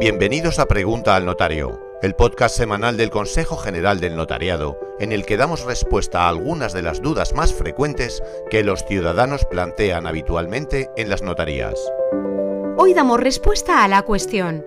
Bienvenidos a Pregunta al Notario, el podcast semanal del Consejo General del Notariado, en el que damos respuesta a algunas de las dudas más frecuentes que los ciudadanos plantean habitualmente en las notarías. Hoy damos respuesta a la cuestión,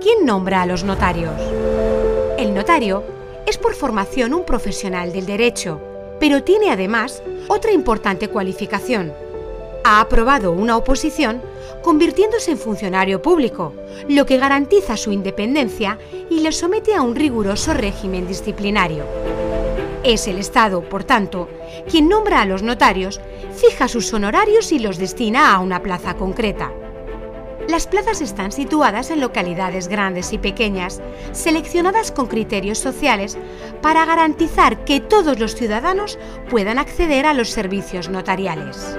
¿quién nombra a los notarios? El notario es por formación un profesional del derecho, pero tiene además otra importante cualificación. Ha aprobado una oposición convirtiéndose en funcionario público, lo que garantiza su independencia y le somete a un riguroso régimen disciplinario. Es el Estado, por tanto, quien nombra a los notarios, fija sus honorarios y los destina a una plaza concreta. Las plazas están situadas en localidades grandes y pequeñas, seleccionadas con criterios sociales para garantizar que todos los ciudadanos puedan acceder a los servicios notariales.